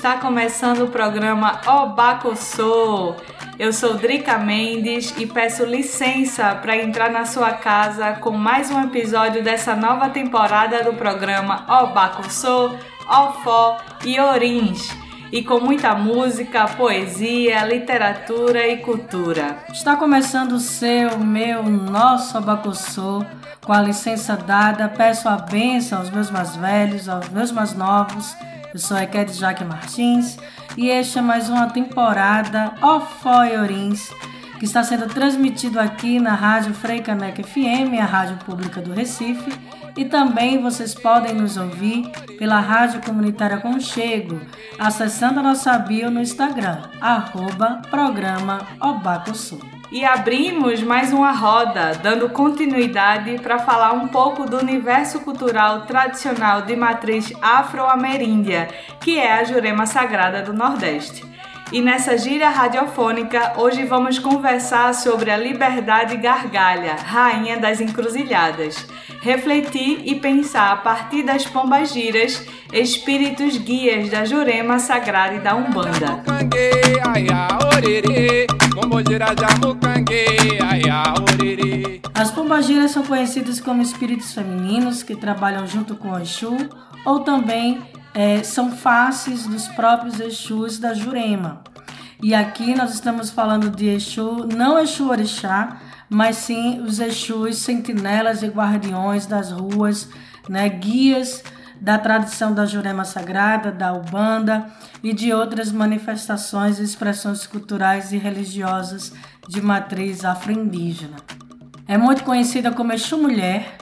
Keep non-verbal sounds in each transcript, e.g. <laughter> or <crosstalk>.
Está começando o programa Obacossô. Eu sou Drica Mendes e peço licença para entrar na sua casa com mais um episódio dessa nova temporada do programa Obacossô, Ofó e Orins. E com muita música, poesia, literatura e cultura. Está começando o seu, meu, nosso Abacossô com a licença dada, peço a bênção aos meus mais velhos, aos meus mais novos. Eu sou a Ekede Jaque Martins e este é mais uma temporada Ofói Orins, que está sendo transmitido aqui na Rádio Frei Caneca FM, a rádio pública do Recife, e também vocês podem nos ouvir pela Rádio Comunitária Conchego, acessando a nossa bio no Instagram, arroba programa Obacosul e abrimos mais uma roda, dando continuidade para falar um pouco do universo cultural tradicional de matriz afro-ameríndia, que é a Jurema Sagrada do Nordeste. E nessa gíria radiofônica, hoje vamos conversar sobre a Liberdade Gargalha, rainha das encruzilhadas. Refletir e pensar a partir das pombagiras, espíritos guias da Jurema Sagrada e da Umbanda. As pombagiras são conhecidas como espíritos femininos que trabalham junto com o Exu ou também é, são faces dos próprios Exus da Jurema. E aqui nós estamos falando de Exu, não Exu Orixá, mas sim os Exus sentinelas e guardiões das ruas, né, guias da tradição da Jurema Sagrada, da Ubanda e de outras manifestações e expressões culturais e religiosas de matriz afro-indígena. É muito conhecida como Exu Mulher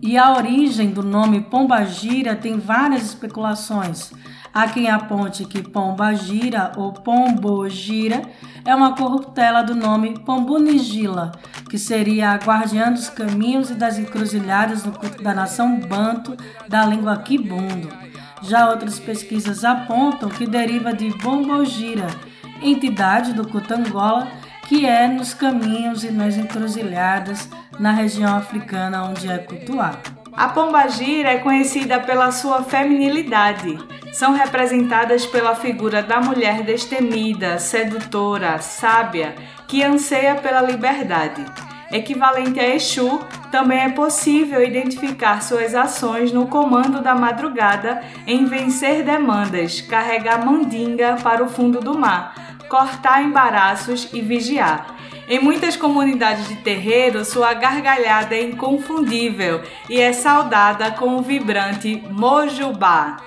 e a origem do nome Pombagira tem várias especulações. Há quem aponte que Pombagira ou Pombogira é uma corruptela do nome Pombunigila, que seria a guardiã dos caminhos e das encruzilhadas no culto da nação banto da língua quibundo. Já outras pesquisas apontam que deriva de Bombogira, entidade do culto Angola, que é nos caminhos e nas encruzilhadas na região africana onde é cultuado. A pombagira é conhecida pela sua feminilidade. São representadas pela figura da mulher destemida, sedutora, sábia, que anseia pela liberdade. Equivalente a Exu, também é possível identificar suas ações no comando da madrugada em vencer demandas, carregar mandinga para o fundo do mar, cortar embaraços e vigiar. Em muitas comunidades de terreiro, sua gargalhada é inconfundível e é saudada com o vibrante mojubá.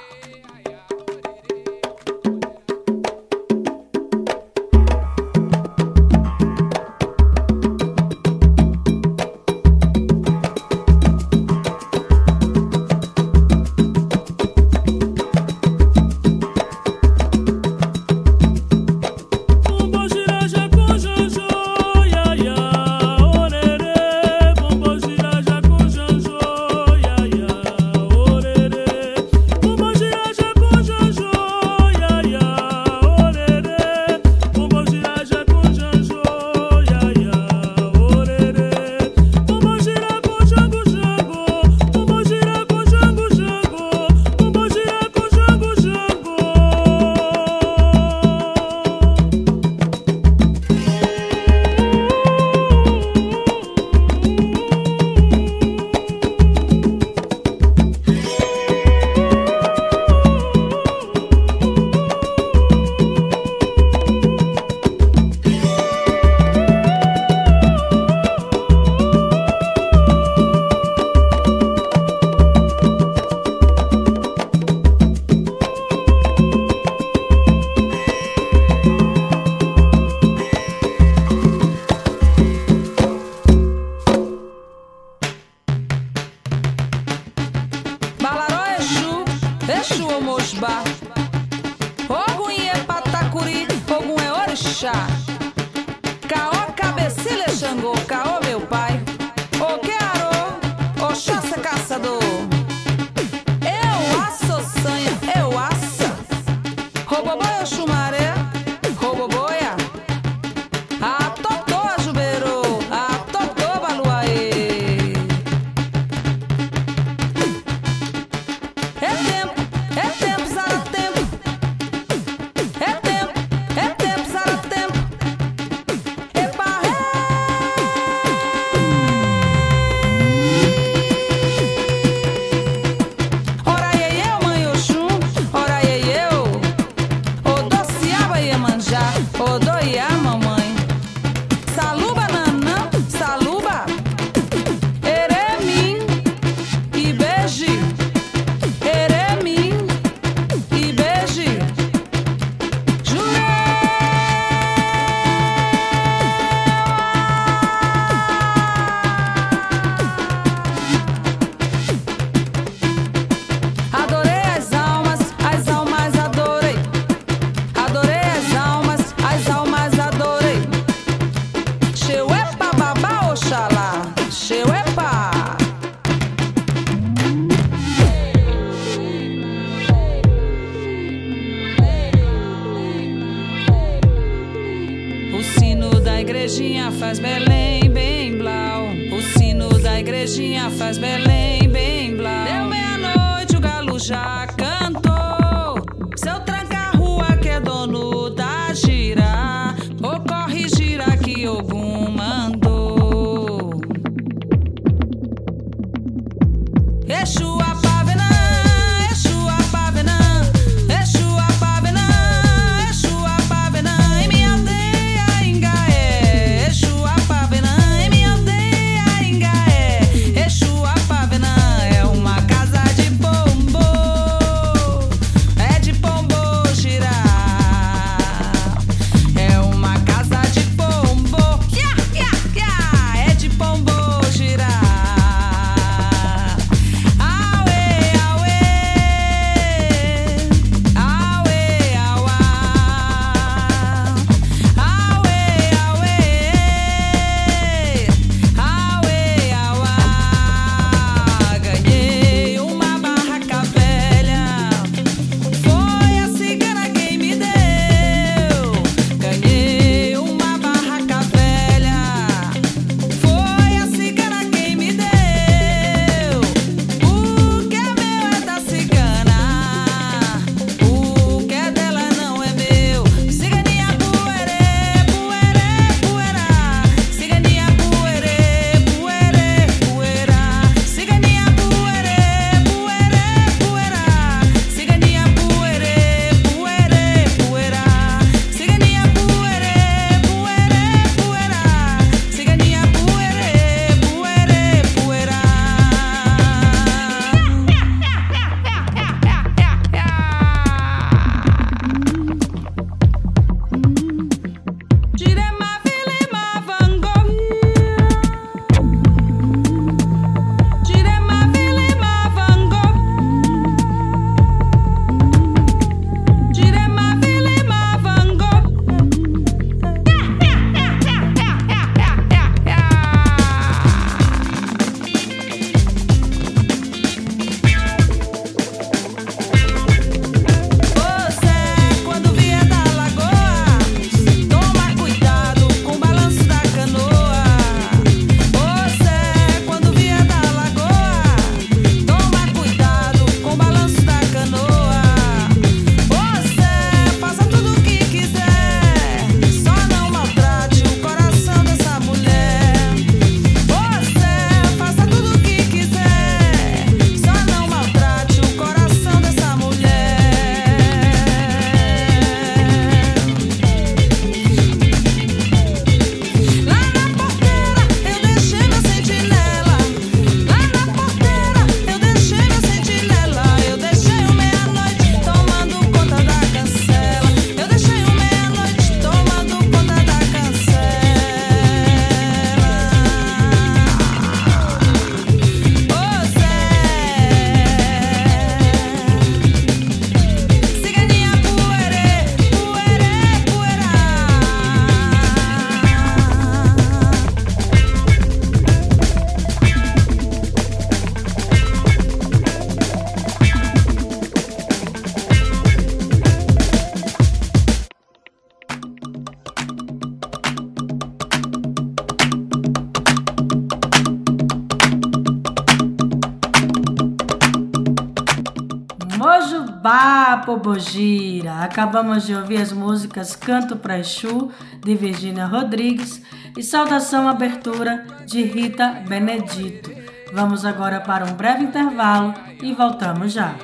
Pobogira! Acabamos de ouvir as músicas Canto para Exu, de Virgínia Rodrigues, e Saudação Abertura, de Rita Benedito. Vamos agora para um breve intervalo e voltamos já.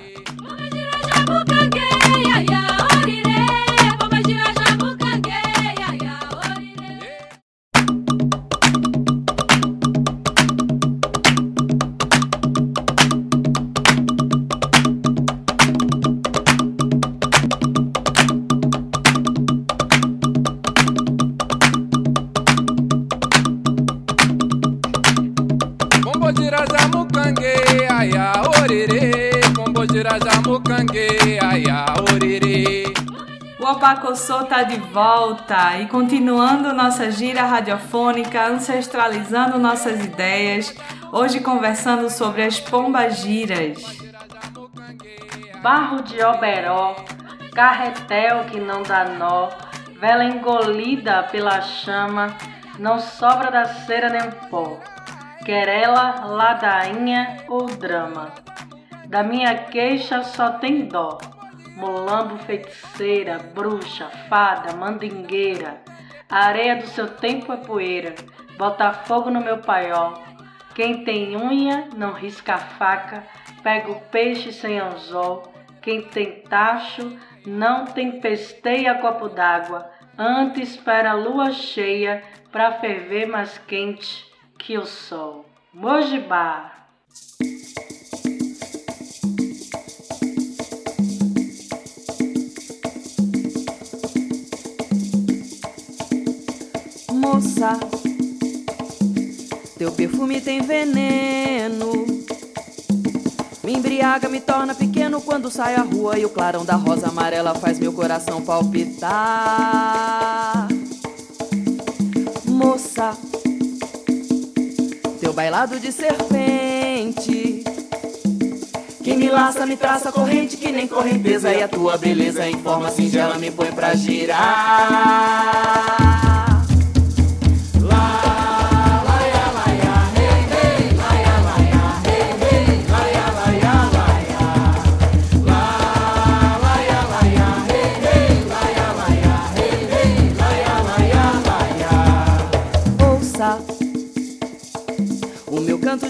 Pacossô tá de volta e continuando nossa gira radiofônica, ancestralizando nossas ideias, hoje conversando sobre as pombagiras. Barro de oberó, carretel que não dá nó, vela engolida pela chama, não sobra da cera nem pó. Querela, ladainha ou drama, da minha queixa só tem dó molambo feiticeira, bruxa, fada, mandingueira. A areia do seu tempo é poeira, bota fogo no meu paiol. Quem tem unha não risca a faca, pega o peixe sem anzol. Quem tem tacho não tempesteia copo d'água, antes espera a lua cheia para ferver mais quente que o sol. Mojibá! Moça. Teu perfume tem veneno. Me embriaga, me torna pequeno quando sai à rua e o clarão da rosa amarela faz meu coração palpitar. Moça, teu bailado de serpente. Que me laça, me traça corrente que nem correnteza E a tua beleza em forma singela me põe pra girar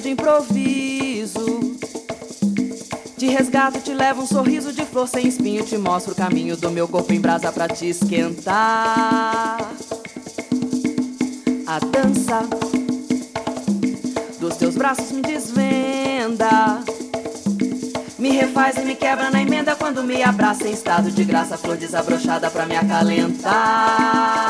de improviso. Te resgato, te levo um sorriso de flor sem espinho. Te mostro o caminho do meu corpo em brasa pra te esquentar. A dança dos teus braços me desvenda. Me refaz e me quebra na emenda quando me abraça em estado de graça, flor desabrochada pra me acalentar.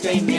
Jai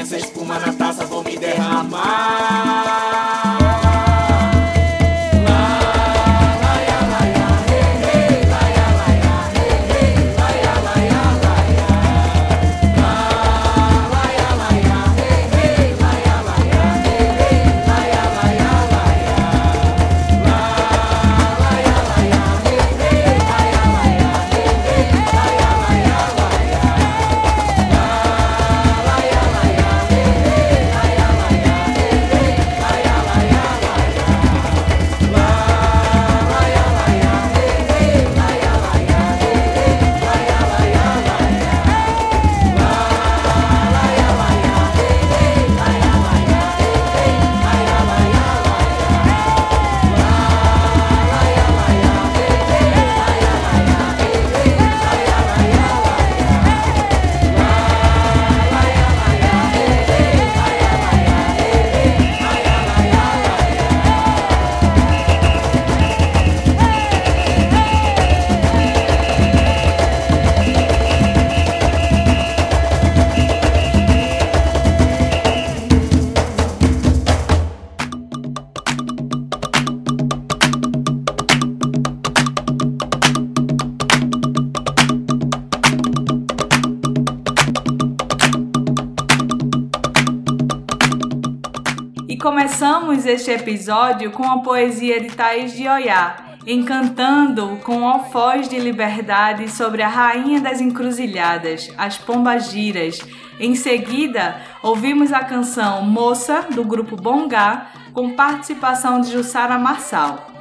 começamos este episódio com a poesia de Thaís de Oiá, encantando com alfoz de liberdade sobre a rainha das encruzilhadas, as pombagiras. Em seguida, ouvimos a canção Moça, do grupo Bongá, com participação de Jussara Marçal.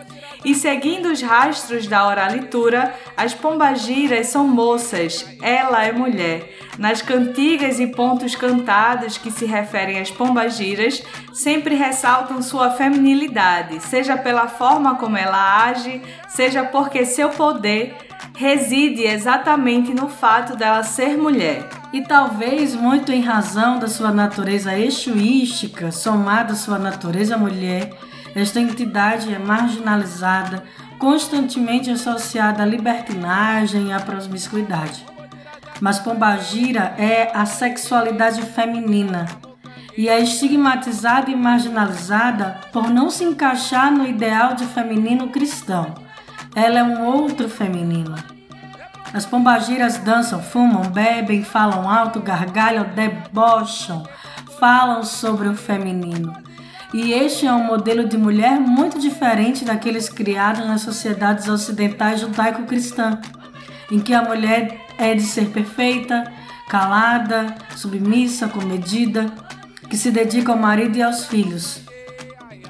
E seguindo os rastros da oralitura, as pombagiras são moças, ela é mulher. Nas cantigas e pontos cantados que se referem às pombagiras, sempre ressaltam sua feminilidade, seja pela forma como ela age, seja porque seu poder reside exatamente no fato dela ser mulher. E talvez muito em razão da sua natureza exuística, somada à sua natureza mulher, esta entidade é marginalizada, constantemente associada à libertinagem e à promiscuidade. Mas Pombagira é a sexualidade feminina e é estigmatizada e marginalizada por não se encaixar no ideal de feminino cristão. Ela é um outro feminino. As pombagiras dançam, fumam, bebem, falam alto, gargalham, debocham, falam sobre o feminino. E este é um modelo de mulher muito diferente daqueles criados nas sociedades ocidentais judaico-cristã, em que a mulher é de ser perfeita, calada, submissa, comedida, que se dedica ao marido e aos filhos.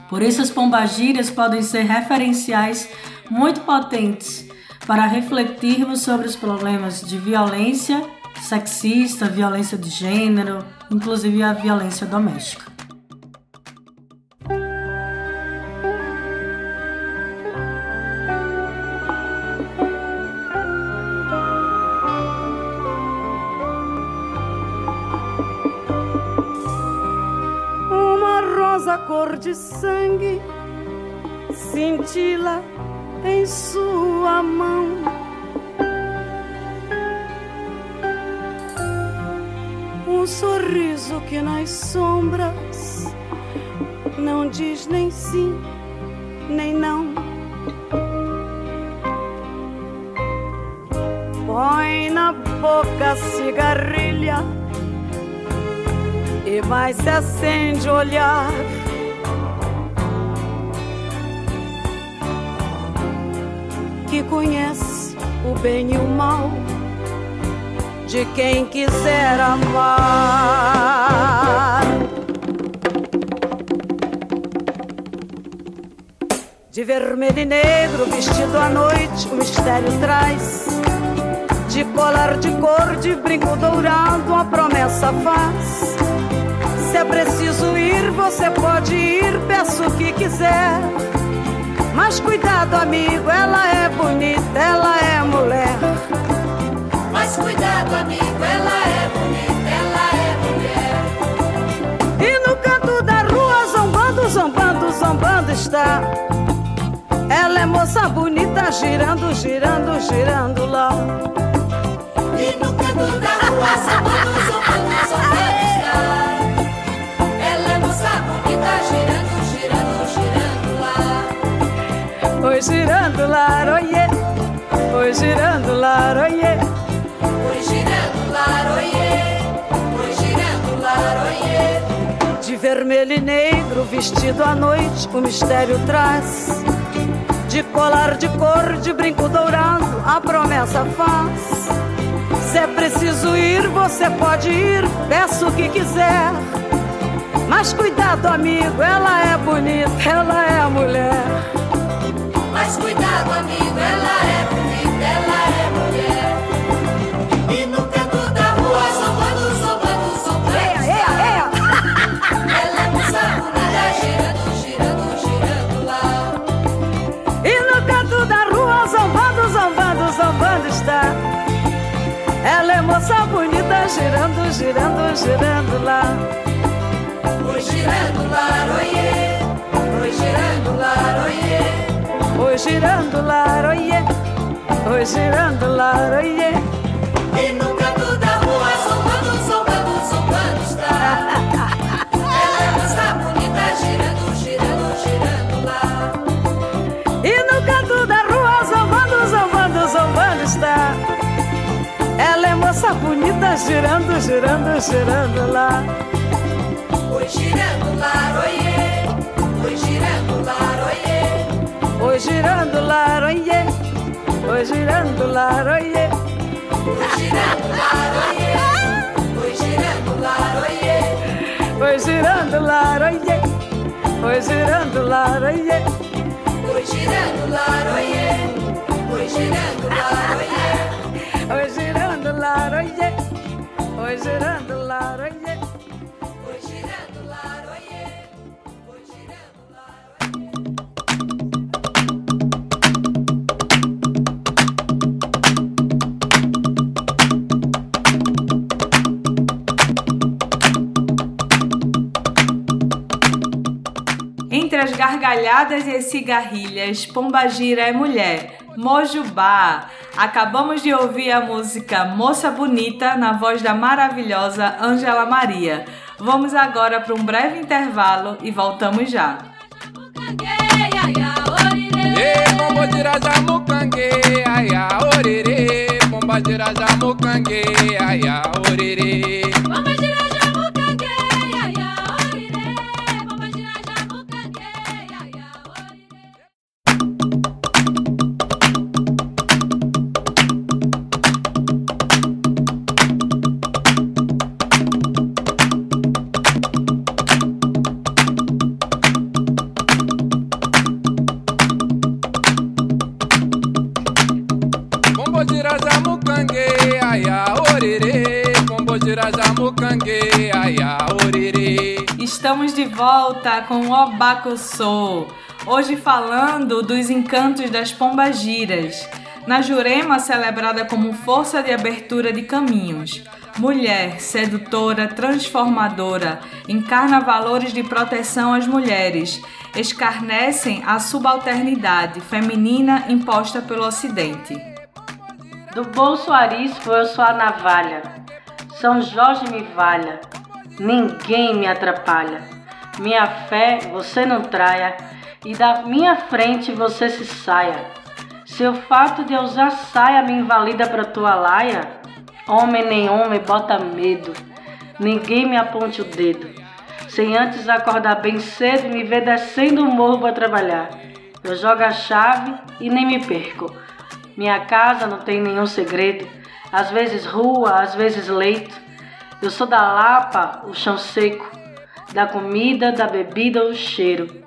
Por isso, as pombagírias podem ser referenciais muito potentes para refletirmos sobre os problemas de violência sexista, violência de gênero, inclusive a violência doméstica. Cor de sangue cintila em sua mão. Um sorriso que nas sombras não diz nem sim, nem não. Põe na boca cigarrilha e mais se acende olhar que conhece o bem e o mal de quem quiser amar. De vermelho e negro, vestido à noite, o mistério traz. De colar de cor, de brinco dourado, uma promessa faz. É preciso ir, você pode ir, peço o que quiser mas cuidado, amigo, ela é bonita, ela é mulher. Mas cuidado, amigo, ela é bonita, ela é mulher. E no canto da rua, zombando, zombando, zombando está. Ela é moça bonita, girando, girando, girando lá. E no canto da rua, zombando, zombando, zombando girando lá, oiê. Foi girando lá, oiê. Foi girando lá, oiê. Foi girando lá, oiê. De vermelho e negro, vestido à noite, o mistério traz. De colar de cor, de brinco dourado, a promessa faz. Se é preciso ir, você pode ir, peço o que quiser. Mas cuidado, amigo, ela é bonita, ela é mulher. Mas cuidado, amigo, ela é bonita, ela é mulher. E no canto da rua, zombando, zombando, zombando. Eia, eia, eia! Ela é moça bonita, girando, girando, girando lá. E no canto da rua, zombando, zombando, zombando está. Ela é moça bonita, girando, girando, girando lá. Foi girando lá, oiê. Foi girando lá, oiê. Oi, girando lá, oiê. Oi, girando lá, oiê. E no canto da rua, zombando, zombando, zombando está. <laughs> Ela é moça bonita, girando, girando, girando lá. E no canto da rua, zombando, zombando, zombando está. Ela é moça bonita, girando, girando, girando lá. Foi girando lá, oiê. Oi, girando laroie. Oi girando lar, oiê, oi girando lar, oiê. Oi girando lar, oiê, oi girando lar, oiê. Oi girando lar, oiê, oi girando lar, oiê. Oi girando lar, oiê, oi girando lar, oiê. Oi girando lar, oi girando. As gargalhadas e as cigarrilhas, Pombagira é mulher. Mojubá. Acabamos de ouvir a música Moça Bonita na voz da maravilhosa Ângela Maria. Vamos agora para um breve intervalo e voltamos já. De volta com o Obacossô. Hoje falando dos encantos das pombagiras. Na Jurema, celebrada como força de abertura de caminhos. Mulher, sedutora, transformadora, encarna valores de proteção às mulheres, escarnecem a subalternidade feminina imposta pelo Ocidente. Do bolso arisco eu sou a navalha. São Jorge me valha. Ninguém me atrapalha. Minha fé você não traia. E da minha frente você se saia. Se o fato de eu usar saia me invalida pra tua laia, homem nem homem bota medo. Ninguém me aponte o dedo. Sem antes acordar bem cedo e me ver descendo o morro pra trabalhar. Eu jogo a chave e nem me perco. Minha casa não tem nenhum segredo. Às vezes rua, às vezes leito. Eu sou da lapa, o chão seco. Da comida, da bebida, o cheiro.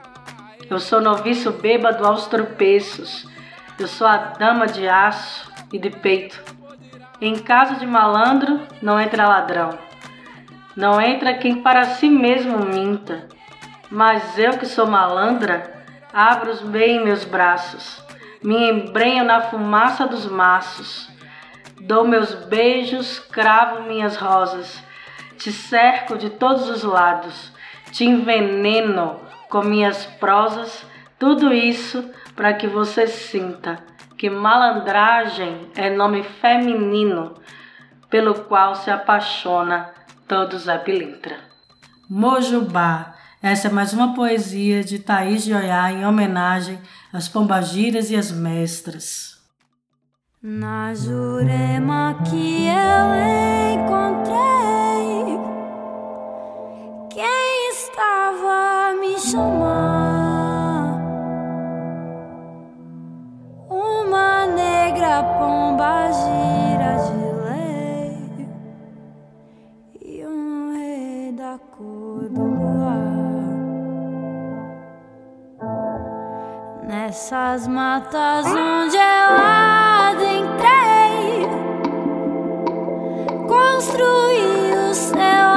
Eu sou noviço bêbado aos tropeços. Eu sou a dama de aço e de peito. Em casa de malandro não entra ladrão. Não entra quem para si mesmo minta. Mas eu que sou malandra, abro bem meus braços. Me embrenho na fumaça dos maços. Dou meus beijos, cravo minhas rosas. Te cerco de todos os lados. Te enveneno com minhas prosas. Tudo isso para que você sinta que malandragem é nome feminino pelo qual se apaixona todo Zé Pilintra. Mojubá. Essa é mais uma poesia de Thaís de Oiá em homenagem às pombagiras e às mestras. Na Jurema que eu encontrei quem estava a me chamar, uma negra pomba gira de lei e um rei da cor do luar. Nessas matas onde eu adentrei, construí o seu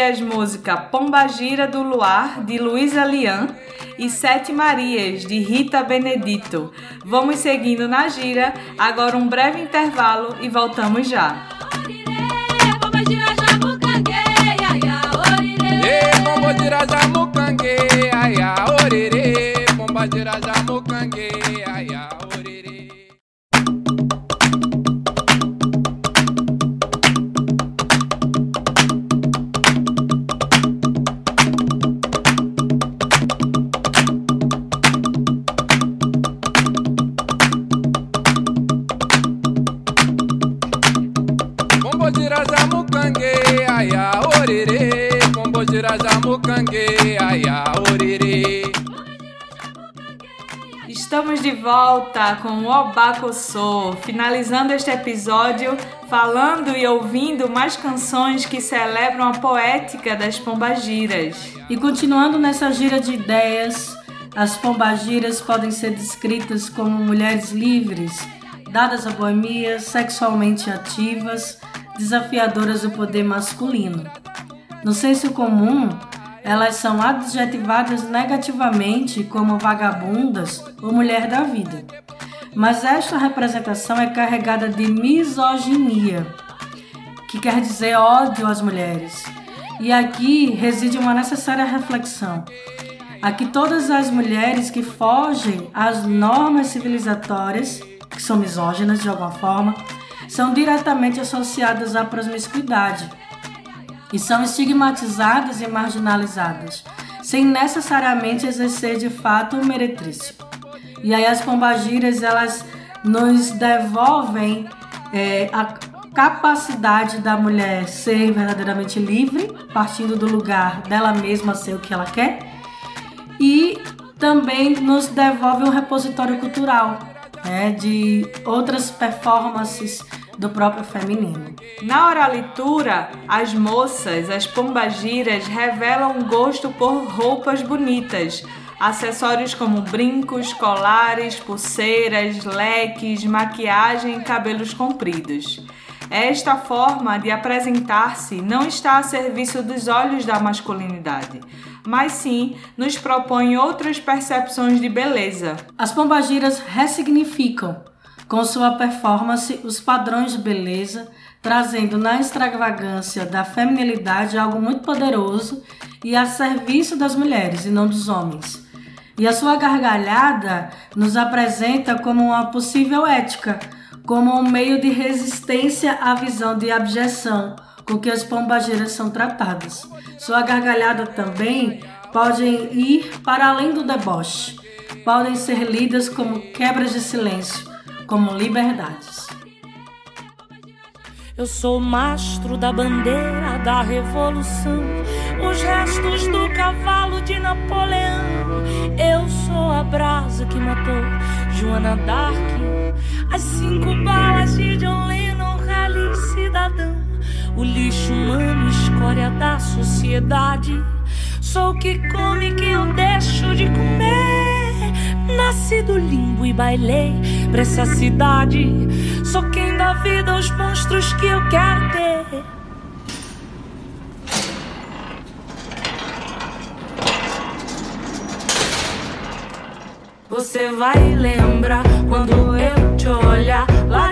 as músicas Pombagira do Luar, de Luísa Lian, e Sete Marias, de Rita Benedito. Vamos seguindo na gira, agora um breve intervalo e voltamos já. Volta com o Obacossô, finalizando este episódio falando e ouvindo mais canções que celebram a poética das pombagiras. E continuando nessa gira de ideias, as pombagiras podem ser descritas como mulheres livres, dadas à boemia, sexualmente ativas, desafiadoras do poder masculino. No senso comum, elas são adjetivadas negativamente como vagabundas ou mulher da vida. Mas esta representação é carregada de misoginia, que quer dizer ódio às mulheres. E aqui reside uma necessária reflexão. Aqui todas as mulheres que fogem às normas civilizatórias, que são misóginas de alguma forma, são diretamente associadas à promiscuidade e são estigmatizadas e marginalizadas, sem necessariamente exercer de fato o meretrício. E aí as pombagiras elas nos devolvem é, a capacidade da mulher ser verdadeiramente livre, partindo do lugar dela mesma ser o que ela quer, e também nos devolve um repositório cultural né, de outras performances do próprio feminino. Na oralitura, as moças, as pombagiras, revelam um gosto por roupas bonitas, acessórios como brincos, colares, pulseiras, leques, maquiagem e cabelos compridos. Esta forma de apresentar-se não está a serviço dos olhos da masculinidade, mas sim nos propõe outras percepções de beleza. As pombagiras ressignificam com sua performance os padrões de beleza, trazendo na extravagância da feminilidade algo muito poderoso e a serviço das mulheres e não dos homens. E a sua gargalhada nos apresenta como uma possível ética, como um meio de resistência à visão de abjeção com que as pombagiras são tratadas. Sua gargalhada também pode ir para além do deboche, podem ser lidas como quebras de silêncio, como liberdades. Eu sou mastro da bandeira da revolução, os restos do cavalo de Napoleão. Eu sou a brasa que matou Joana Dark, as cinco balas de John Lennon, rally cidadão, o lixo humano, escória da sociedade. Sou o que come que eu deixo de comer. Nasci do limbo e bailei pra essa cidade. Sou quem dá vida aos monstros que eu quero ter. Você vai lembrar quando eu te olhar lá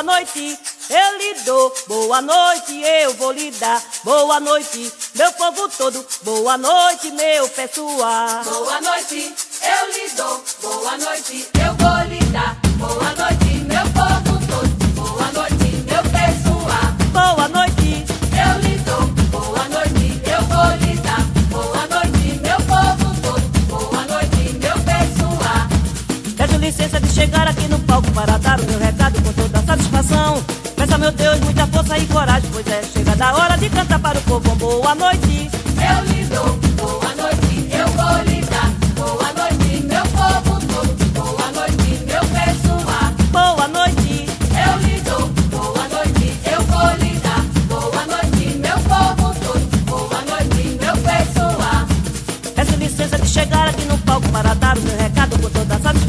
Boa noite, eu lhe dou. Boa noite, eu vou lhe dar. Boa noite, meu povo todo. Boa noite, meu pessoal. Boa noite, eu lhe dou. Boa noite, eu vou lhe dar. Boa noite, meu povo todo. Boa noite, meu pessoal. Boa noite, Eu lhe dou. Boa noite, eu vou lhe dar. Boa noite, meu povo todo. Boa noite, meu pessoal. peço licença de chegar aqui no palco para dar o meu recado satisfação. Peça, meu Deus, muita força e coragem, pois é chegada a hora de cantar para o povo. Boa noite, Eu lhe dou. Boa noite, eu vou lhe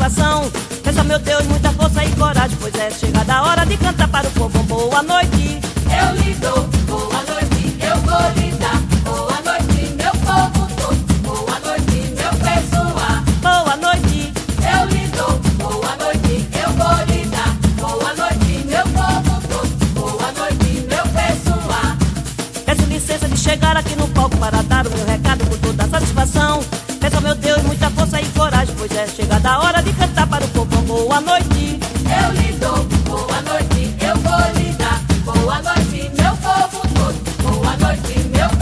satisfação. Peça, meu Deus, muita força e coragem, pois é chegada a hora de cantar para o povo. Boa noite, Eu lhe dou. Boa noite, eu vou lhe coragem, pois é chegada a hora de cantar para o povo. Boa noite, Eu lhe dou. Boa noite, eu vou lhe dar. Boa noite, meu povo todo. Boa noite, meu pessoal.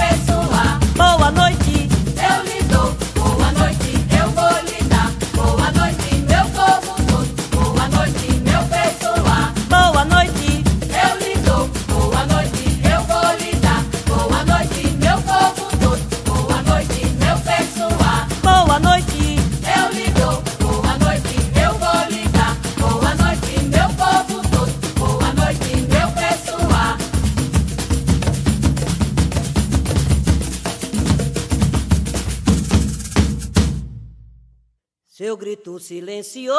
Grito silenciou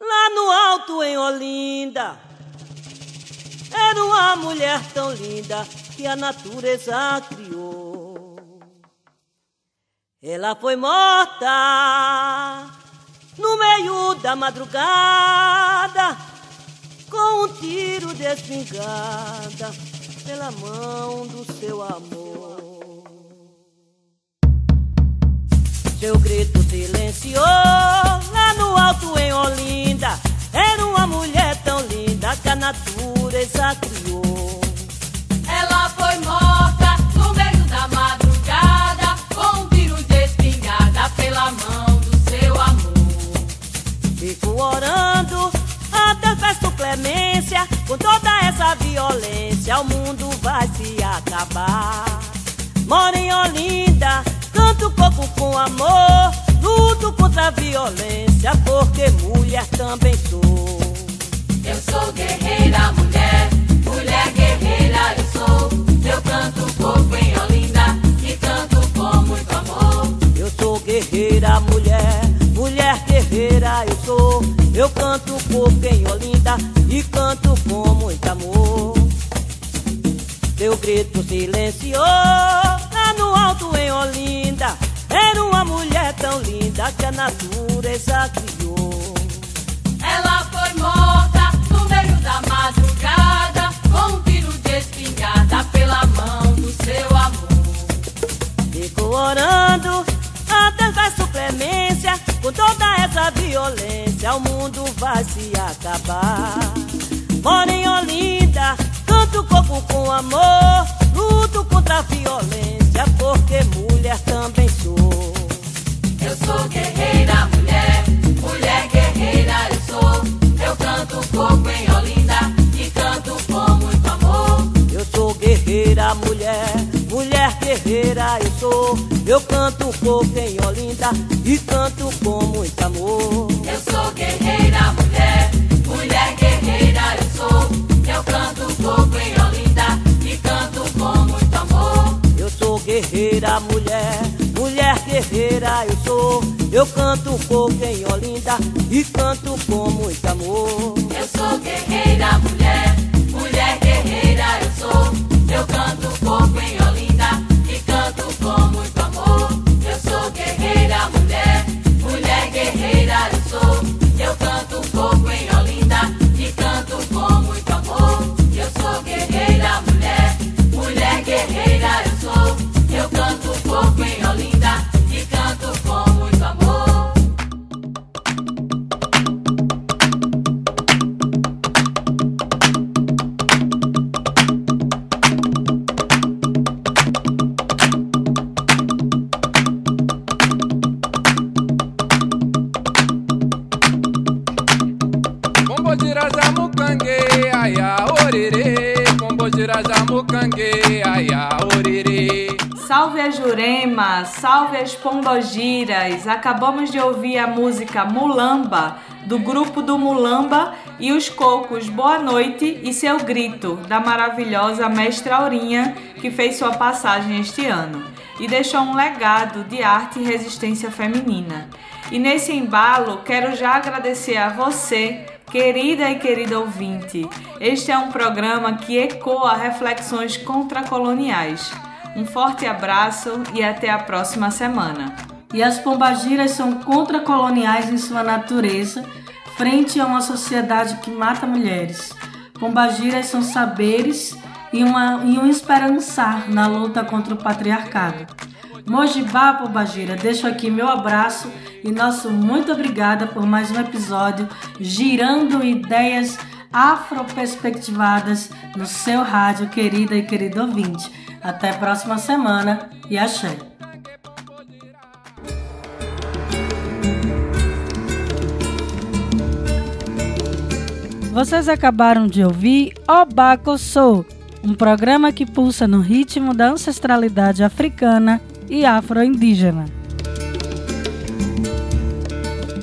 lá no alto em Olinda. Era uma mulher tão linda que a natureza criou. Ela foi morta no meio da madrugada com um tiro de espingarda pela mão do seu amor. Seu grito silenciou lá no alto em Olinda. Era uma mulher tão linda que a natureza criou. Ela foi morta no meio da madrugada, com um tiro de espingarda pela mão do seu amor. Fico orando até festo clemência, com toda essa violência, o mundo vai se acabar. Moro em Olinda canto coco com amor, luto contra a violência porque mulher também sou. Eu sou guerreira, mulher, mulher guerreira eu sou. Eu canto pouco em Olinda e canto com muito amor. Eu sou guerreira, mulher, mulher guerreira eu sou. Eu canto pouco em Olinda e canto com muito amor. Teu grito silenciou lá no alto em Olinda. Era uma mulher tão linda que a natureza criou. Ela foi morta no meio da madrugada com um tiro de espingarda pela mão do seu amor. Fico orando a Deus peço clemência com toda essa violência o mundo vai se acabar. Moro em Olinda, canto coco com amor, luto contra a violência porque mulher também sou. Eu sou guerreira, mulher, mulher guerreira eu sou. Eu canto pouco em Olinda e canto com muito amor. Eu sou guerreira, mulher, mulher guerreira eu sou. Eu canto pouco em Olinda e canto com muito amor. Eu sou guerreira, mulher, mulher guerreira eu sou. Eu canto pouco em Olinda e canto com muito amor. Eu sou guerreira, mulher, mulher guerreira eu sou. Eu canto pouco em Olinda e canto com muito amor. Eu sou guerreira, mulher salve as pombogiras. Acabamos de ouvir a música Mulamba, do grupo do Mulamba e os Cocos Boa Noite e Seu Grito, da maravilhosa Mestra Aurinha, que fez sua passagem este ano e deixou um legado de arte e resistência feminina. E nesse embalo, quero já agradecer a você, querida e querido ouvinte. Este é um programa que ecoa reflexões contracoloniais. Um forte abraço e até a próxima semana. E as pombagiras são contracoloniais em sua natureza, frente a uma sociedade que mata mulheres. Pombagiras são saberes e, uma, e um esperançar na luta contra o patriarcado. Mojibá Pombagira, deixo aqui meu abraço e nosso muito obrigada por mais um episódio girando ideias afroperspectivadas no seu rádio, querida e querido ouvinte. Até a próxima semana e axé. Vocês acabaram de ouvir Obaco Sou, um programa que pulsa no ritmo da ancestralidade africana e afro-indígena.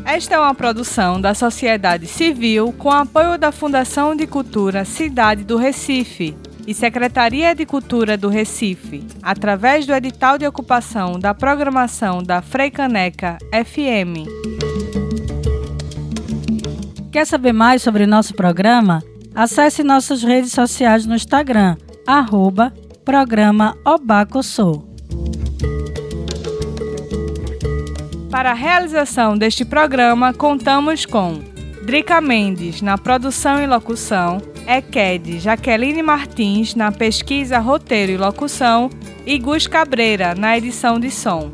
Esta é uma produção da sociedade civil com apoio da Fundação de Cultura Cidade do Recife e Secretaria de Cultura do Recife, através do edital de ocupação da programação da Freicaneca FM. Quer saber mais sobre nosso programa? Acesse nossas redes sociais no Instagram, arroba programa Obacossou. Para a realização deste programa, contamos com Drica Mendes na produção e locução, Eked Jaqueline Martins na pesquisa, roteiro e locução e Gus Cabreira na edição de som.